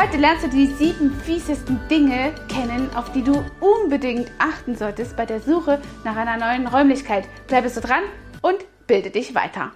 Heute lernst du die sieben fiesesten Dinge kennen, auf die du unbedingt achten solltest bei der Suche nach einer neuen Räumlichkeit. Bleibst du dran und bilde dich weiter.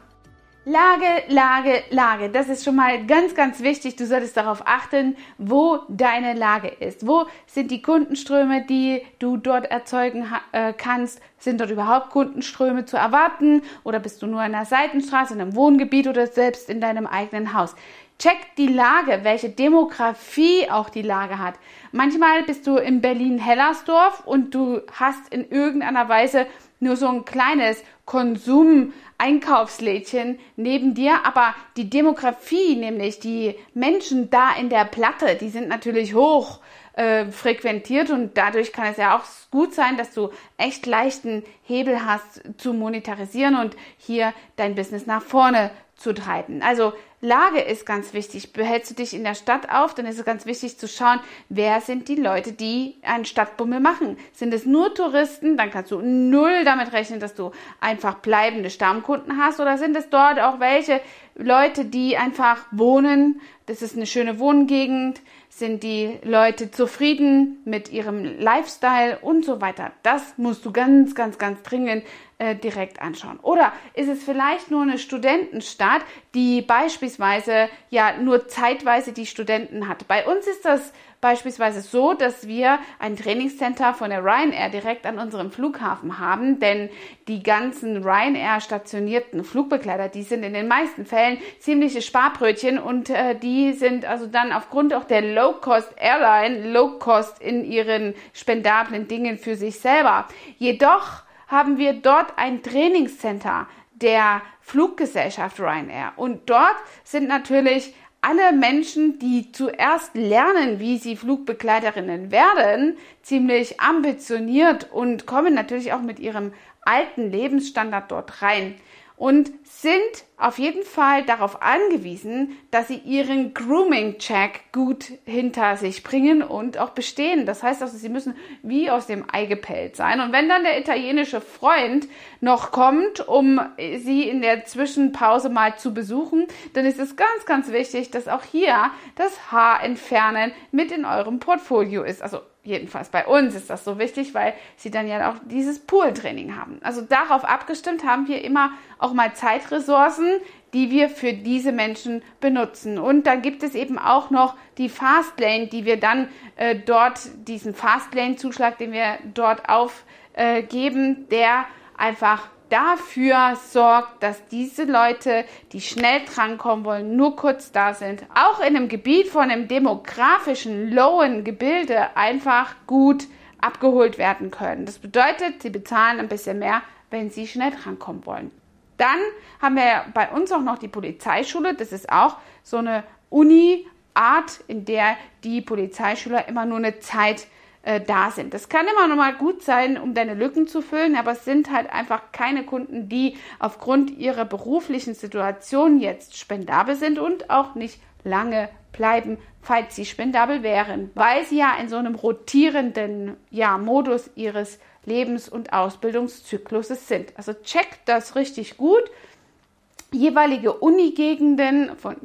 Lage, Lage, Lage. Das ist schon mal ganz, ganz wichtig. Du solltest darauf achten, wo deine Lage ist. Wo sind die Kundenströme, die du dort erzeugen äh, kannst? Sind dort überhaupt Kundenströme zu erwarten? Oder bist du nur in einer Seitenstraße, in einem Wohngebiet oder selbst in deinem eigenen Haus? Check die Lage, welche Demografie auch die Lage hat. Manchmal bist du in Berlin-Hellersdorf und du hast in irgendeiner Weise nur so ein kleines Konsum-Einkaufslädchen neben dir, aber die Demografie, nämlich die Menschen da in der Platte, die sind natürlich hoch äh, frequentiert und dadurch kann es ja auch gut sein, dass du echt leichten Hebel hast zu monetarisieren und hier dein Business nach vorne zu treiben. Also Lage ist ganz wichtig. Behältst du dich in der Stadt auf, dann ist es ganz wichtig zu schauen, wer sind die Leute, die einen Stadtbummel machen. Sind es nur Touristen, dann kannst du null damit rechnen, dass du einfach bleibende Stammkunden hast. Oder sind es dort auch welche Leute, die einfach wohnen? Das ist eine schöne Wohngegend. Sind die Leute zufrieden mit ihrem Lifestyle und so weiter? Das musst du ganz, ganz, ganz dringend äh, direkt anschauen. Oder ist es vielleicht nur eine Studentenstadt, die beispielsweise ja nur zeitweise die Studenten hat? Bei uns ist das beispielsweise so, dass wir ein Trainingscenter von der Ryanair direkt an unserem Flughafen haben, denn die ganzen Ryanair stationierten Flugbegleiter, die sind in den meisten Fällen ziemliche Sparbrötchen und äh, die sind also dann aufgrund auch der Low-Cost Airline Low-Cost in ihren spendablen Dingen für sich selber. Jedoch haben wir dort ein Trainingscenter der Fluggesellschaft Ryanair. Und dort sind natürlich alle Menschen, die zuerst lernen, wie sie Flugbegleiterinnen werden, ziemlich ambitioniert und kommen natürlich auch mit ihrem alten Lebensstandard dort rein und sind auf jeden Fall darauf angewiesen, dass sie ihren Grooming-Check gut hinter sich bringen und auch bestehen. Das heißt also, sie müssen wie aus dem Ei gepellt sein. Und wenn dann der italienische Freund noch kommt, um sie in der Zwischenpause mal zu besuchen, dann ist es ganz, ganz wichtig, dass auch hier das Haar entfernen mit in eurem Portfolio ist. Also jedenfalls bei uns ist das so wichtig, weil sie dann ja auch dieses Pool-Training haben. Also darauf abgestimmt haben wir immer auch mal Zeitressourcen, die wir für diese Menschen benutzen. Und dann gibt es eben auch noch die Fastlane, die wir dann äh, dort, diesen Fastlane-Zuschlag, den wir dort aufgeben, äh, der einfach dafür sorgt, dass diese Leute, die schnell drankommen wollen, nur kurz da sind, auch in einem Gebiet von einem demografischen lowen Gebilde einfach gut abgeholt werden können. Das bedeutet, sie bezahlen ein bisschen mehr, wenn sie schnell drankommen wollen. Dann haben wir bei uns auch noch die Polizeischule. Das ist auch so eine Uni-Art, in der die Polizeischüler immer nur eine Zeit äh, da sind. Das kann immer noch mal gut sein, um deine Lücken zu füllen, aber es sind halt einfach keine Kunden, die aufgrund ihrer beruflichen Situation jetzt spendabel sind und auch nicht lange bleiben, falls sie spendabel wären, weil sie ja in so einem rotierenden ja, Modus ihres Lebens- und Ausbildungszykluses sind. Also check das richtig gut. Jeweilige Unigegenden von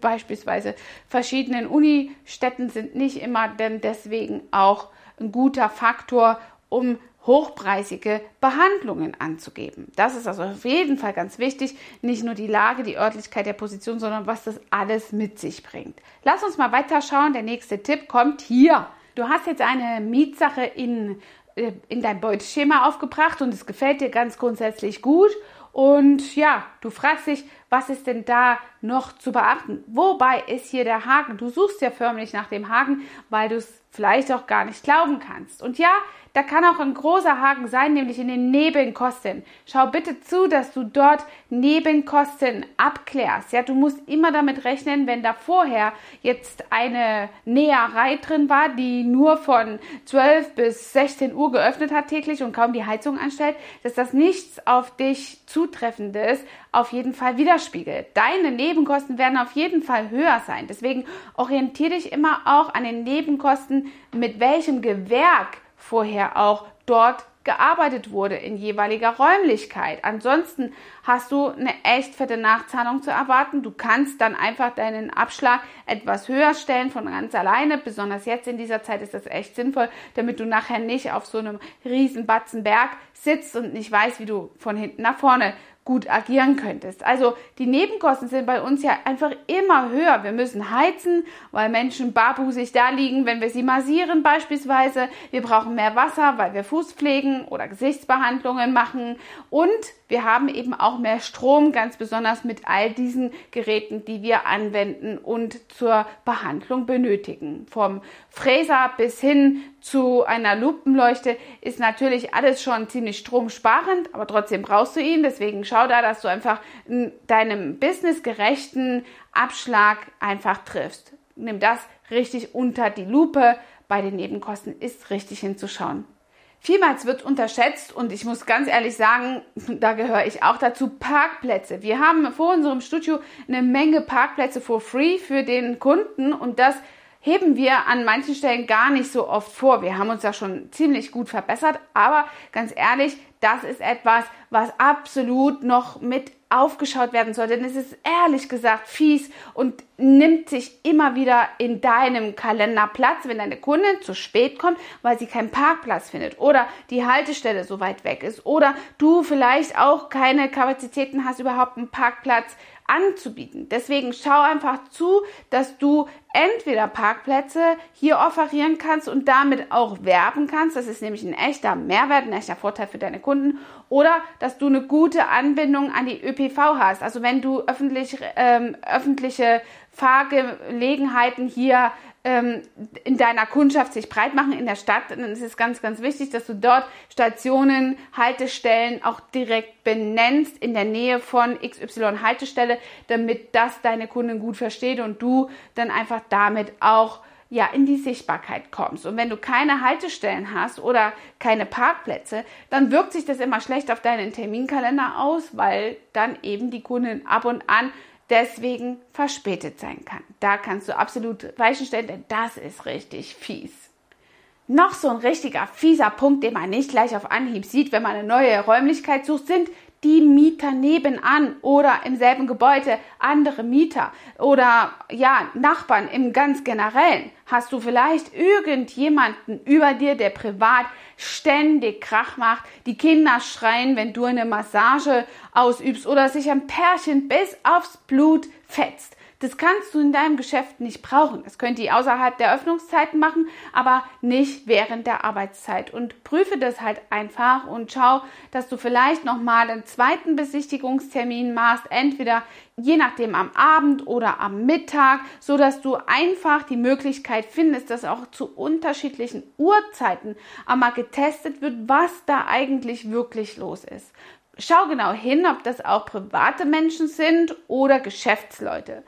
beispielsweise verschiedenen Unistädten sind nicht immer denn deswegen auch ein guter Faktor, um hochpreisige Behandlungen anzugeben. Das ist also auf jeden Fall ganz wichtig. Nicht nur die Lage, die Örtlichkeit der Position, sondern was das alles mit sich bringt. Lass uns mal weiterschauen. Der nächste Tipp kommt hier. Du hast jetzt eine Mietsache in, äh, in dein Beuteschema aufgebracht und es gefällt dir ganz grundsätzlich gut und ja, du fragst dich, was ist denn da noch zu beachten? Wobei ist hier der Haken? Du suchst ja förmlich nach dem Haken, weil du es vielleicht auch gar nicht glauben kannst. Und ja, da kann auch ein großer Haken sein, nämlich in den Nebenkosten. Schau bitte zu, dass du dort Nebenkosten abklärst. Ja, du musst immer damit rechnen, wenn da vorher jetzt eine Näherei drin war, die nur von 12 bis 16 Uhr geöffnet hat täglich und kaum die Heizung anstellt, dass das nichts auf dich zutreffendes auf jeden Fall widerspiegelt. Deine Nebenkosten werden auf jeden Fall höher sein. Deswegen orientiere dich immer auch an den Nebenkosten, mit welchem Gewerk vorher auch dort gearbeitet wurde in jeweiliger Räumlichkeit. Ansonsten hast du eine echt fette Nachzahlung zu erwarten. Du kannst dann einfach deinen Abschlag etwas höher stellen von ganz alleine. Besonders jetzt in dieser Zeit ist das echt sinnvoll, damit du nachher nicht auf so einem riesen Batzenberg sitzt und nicht weißt, wie du von hinten nach vorne gut agieren könntest. Also die Nebenkosten sind bei uns ja einfach immer höher. Wir müssen heizen, weil Menschen barbusig da liegen, wenn wir sie massieren beispielsweise. Wir brauchen mehr Wasser, weil wir Fußpflegen oder Gesichtsbehandlungen machen. Und wir haben eben auch mehr Strom, ganz besonders mit all diesen Geräten, die wir anwenden und zur Behandlung benötigen. Vom Fräser bis hin zu einer Lupenleuchte ist natürlich alles schon ziemlich stromsparend, aber trotzdem brauchst du ihn. Deswegen schau da, dass du einfach deinem businessgerechten Abschlag einfach triffst. Nimm das richtig unter die Lupe. Bei den Nebenkosten ist richtig hinzuschauen. Vielmals wird unterschätzt und ich muss ganz ehrlich sagen, da gehöre ich auch dazu, Parkplätze. Wir haben vor unserem Studio eine Menge Parkplätze for free für den Kunden und das heben wir an manchen Stellen gar nicht so oft vor. Wir haben uns da schon ziemlich gut verbessert, aber ganz ehrlich, das ist etwas, was absolut noch mit aufgeschaut werden sollte. Denn es ist ehrlich gesagt fies und nimmt sich immer wieder in deinem Kalender Platz, wenn deine Kundin zu spät kommt, weil sie keinen Parkplatz findet oder die Haltestelle so weit weg ist oder du vielleicht auch keine Kapazitäten hast, überhaupt einen Parkplatz anzubieten. Deswegen schau einfach zu, dass du entweder Parkplätze hier offerieren kannst und damit auch werben kannst. Das ist nämlich ein echter Mehrwert, ein echter Vorteil für deine Kunden. Oder dass du eine gute Anbindung an die ÖPV hast. Also wenn du öffentlich, ähm, öffentliche Fahrgelegenheiten hier ähm, in deiner Kundschaft sich breit machen in der Stadt, dann ist es ganz, ganz wichtig, dass du dort Stationen, Haltestellen auch direkt benennst in der Nähe von XY Haltestelle, damit das deine Kunden gut versteht und du dann einfach damit auch ja, in die Sichtbarkeit kommst. Und wenn du keine Haltestellen hast oder keine Parkplätze, dann wirkt sich das immer schlecht auf deinen Terminkalender aus, weil dann eben die Kunden ab und an deswegen verspätet sein kann. Da kannst du absolut Weichen stellen, denn das ist richtig fies. Noch so ein richtiger fieser Punkt, den man nicht gleich auf Anhieb sieht, wenn man eine neue Räumlichkeit sucht, sind die Mieter nebenan oder im selben Gebäude andere Mieter oder ja, Nachbarn im ganz generellen. Hast du vielleicht irgendjemanden über dir, der privat ständig Krach macht, die Kinder schreien, wenn du eine Massage ausübst oder sich ein Pärchen bis aufs Blut fetzt? Das kannst du in deinem Geschäft nicht brauchen. Das könnt ihr außerhalb der Öffnungszeiten machen, aber nicht während der Arbeitszeit. Und prüfe das halt einfach und schau, dass du vielleicht nochmal einen zweiten Besichtigungstermin machst, entweder je nachdem am Abend oder am Mittag, so dass du einfach die Möglichkeit findest, dass auch zu unterschiedlichen Uhrzeiten einmal getestet wird, was da eigentlich wirklich los ist. Schau genau hin, ob das auch private Menschen sind oder Geschäftsleute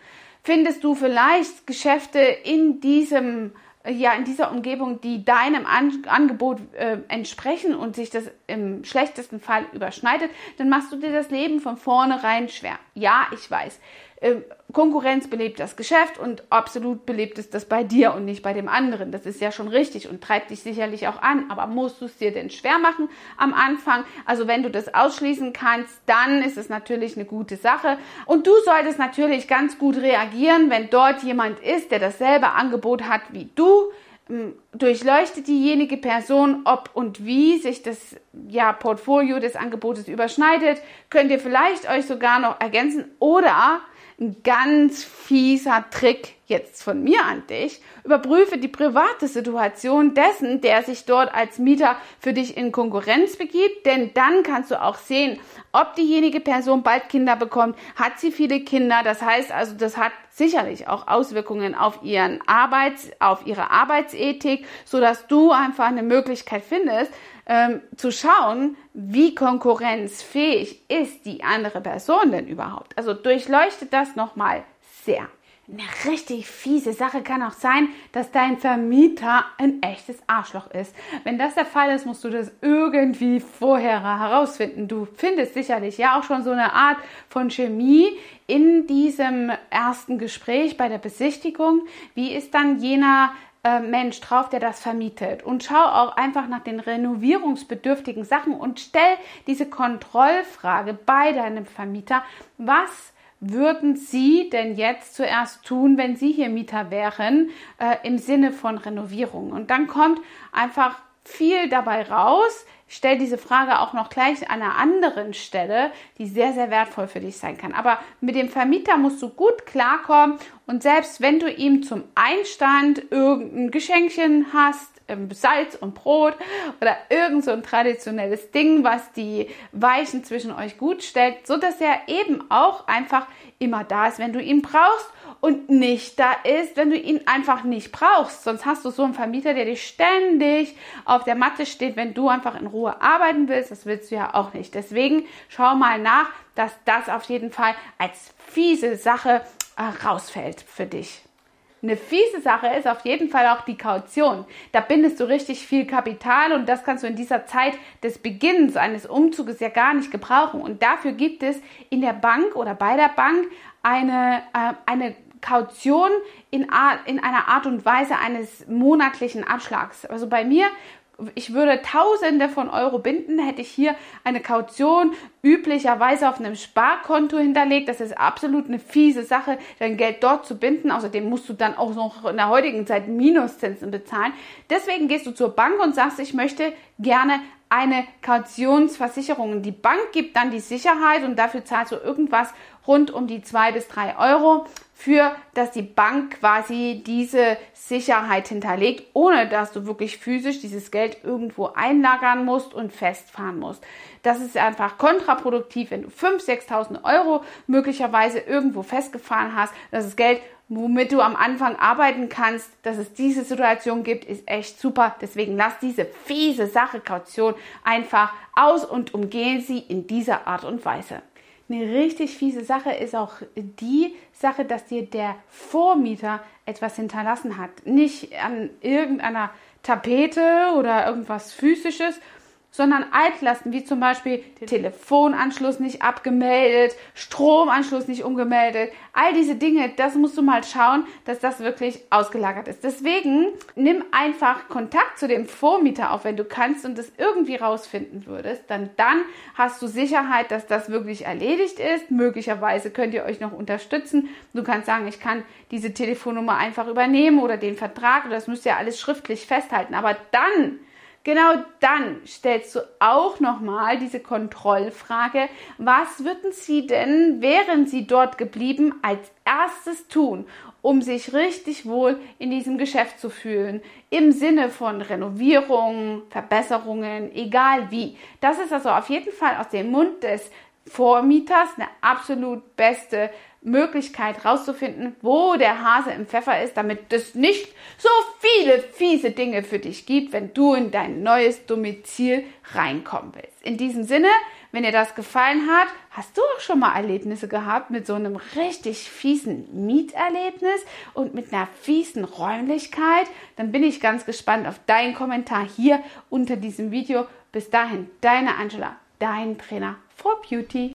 findest du vielleicht Geschäfte in diesem ja in dieser Umgebung, die deinem An Angebot äh, entsprechen und sich das im schlechtesten Fall überschneidet, dann machst du dir das Leben von vornherein schwer. Ja, ich weiß. Ähm, Konkurrenz belebt das Geschäft und absolut belebt es das bei dir und nicht bei dem anderen. Das ist ja schon richtig und treibt dich sicherlich auch an. Aber musst du es dir denn schwer machen am Anfang? Also wenn du das ausschließen kannst, dann ist es natürlich eine gute Sache. Und du solltest natürlich ganz gut reagieren, wenn dort jemand ist, der dasselbe Angebot hat wie du ähm, durchleuchtet diejenige Person, ob und wie sich das ja, Portfolio des Angebotes überschneidet. Könnt ihr vielleicht euch sogar noch ergänzen oder ein ganz fieser Trick jetzt von mir an dich. Überprüfe die private Situation dessen, der sich dort als Mieter für dich in Konkurrenz begibt, denn dann kannst du auch sehen, ob diejenige Person bald Kinder bekommt, hat sie viele Kinder. Das heißt also, das hat sicherlich auch Auswirkungen auf ihren Arbeits, auf ihre Arbeitsethik, so dass du einfach eine Möglichkeit findest, ähm, zu schauen, wie konkurrenzfähig ist die andere Person denn überhaupt. Also durchleuchtet das nochmal sehr. Eine richtig fiese Sache kann auch sein, dass dein Vermieter ein echtes Arschloch ist. Wenn das der Fall ist, musst du das irgendwie vorher herausfinden. Du findest sicherlich ja auch schon so eine Art von Chemie in diesem ersten Gespräch bei der Besichtigung. Wie ist dann jener äh, Mensch drauf, der das vermietet. Und schau auch einfach nach den renovierungsbedürftigen Sachen und stell diese Kontrollfrage bei deinem Vermieter. Was würden Sie denn jetzt zuerst tun, wenn Sie hier Mieter wären, äh, im Sinne von Renovierung? Und dann kommt einfach viel dabei raus. Ich stelle diese Frage auch noch gleich an einer anderen Stelle, die sehr, sehr wertvoll für dich sein kann. Aber mit dem Vermieter musst du gut klarkommen und selbst wenn du ihm zum Einstand irgendein Geschenkchen hast, Salz und Brot oder irgend so ein traditionelles Ding, was die Weichen zwischen euch gut stellt, so dass er eben auch einfach immer da ist, wenn du ihn brauchst und nicht da ist, wenn du ihn einfach nicht brauchst. Sonst hast du so einen Vermieter, der dich ständig auf der Matte steht, wenn du einfach in Ruhe arbeiten willst. Das willst du ja auch nicht. Deswegen schau mal nach, dass das auf jeden Fall als fiese Sache äh, rausfällt für dich. Eine fiese Sache ist auf jeden Fall auch die Kaution. Da bindest du richtig viel Kapital und das kannst du in dieser Zeit des Beginnens eines Umzuges ja gar nicht gebrauchen. Und dafür gibt es in der Bank oder bei der Bank eine, äh, eine Kaution in, in einer Art und Weise eines monatlichen Abschlags. Also bei mir ich würde Tausende von Euro binden, hätte ich hier eine Kaution üblicherweise auf einem Sparkonto hinterlegt. Das ist absolut eine fiese Sache, dein Geld dort zu binden. Außerdem musst du dann auch noch in der heutigen Zeit Minuszinsen bezahlen. Deswegen gehst du zur Bank und sagst, ich möchte gerne eine Kautionsversicherung. Die Bank gibt dann die Sicherheit und dafür zahlst du irgendwas rund um die zwei bis drei Euro für, dass die Bank quasi diese Sicherheit hinterlegt, ohne dass du wirklich physisch dieses Geld irgendwo einlagern musst und festfahren musst. Das ist einfach kontraproduktiv, wenn du 5.000, 6.000 Euro möglicherweise irgendwo festgefahren hast. Das ist Geld, womit du am Anfang arbeiten kannst. Dass es diese Situation gibt, ist echt super. Deswegen lass diese fiese Sache Kaution einfach aus und umgehen sie in dieser Art und Weise. Eine richtig fiese Sache ist auch die Sache, dass dir der Vormieter etwas hinterlassen hat. Nicht an irgendeiner Tapete oder irgendwas Physisches, sondern Altlasten wie zum Beispiel Telefonanschluss nicht abgemeldet, Stromanschluss nicht umgemeldet. All diese Dinge, das musst du mal schauen, dass das wirklich ausgelagert ist. Deswegen nimm einfach Kontakt zu dem Vormieter auf, wenn du kannst und das irgendwie rausfinden würdest. Dann, dann hast du Sicherheit, dass das wirklich erledigt ist. Möglicherweise könnt ihr euch noch unterstützen. Du kannst sagen, ich kann diese Telefonnummer einfach übernehmen oder den Vertrag. Das müsst ihr alles schriftlich festhalten. Aber dann Genau dann stellst du auch nochmal diese Kontrollfrage, was würden Sie denn, wären Sie dort geblieben, als erstes tun, um sich richtig wohl in diesem Geschäft zu fühlen, im Sinne von Renovierungen, Verbesserungen, egal wie. Das ist also auf jeden Fall aus dem Mund des Vormieters eine absolut beste Möglichkeit rauszufinden, wo der Hase im Pfeffer ist, damit es nicht so viele fiese Dinge für dich gibt, wenn du in dein neues Domizil reinkommen willst. In diesem Sinne, wenn dir das gefallen hat, hast du auch schon mal Erlebnisse gehabt mit so einem richtig fiesen Mieterlebnis und mit einer fiesen Räumlichkeit? Dann bin ich ganz gespannt auf deinen Kommentar hier unter diesem Video. Bis dahin, deine Angela, dein Trainer for Beauty.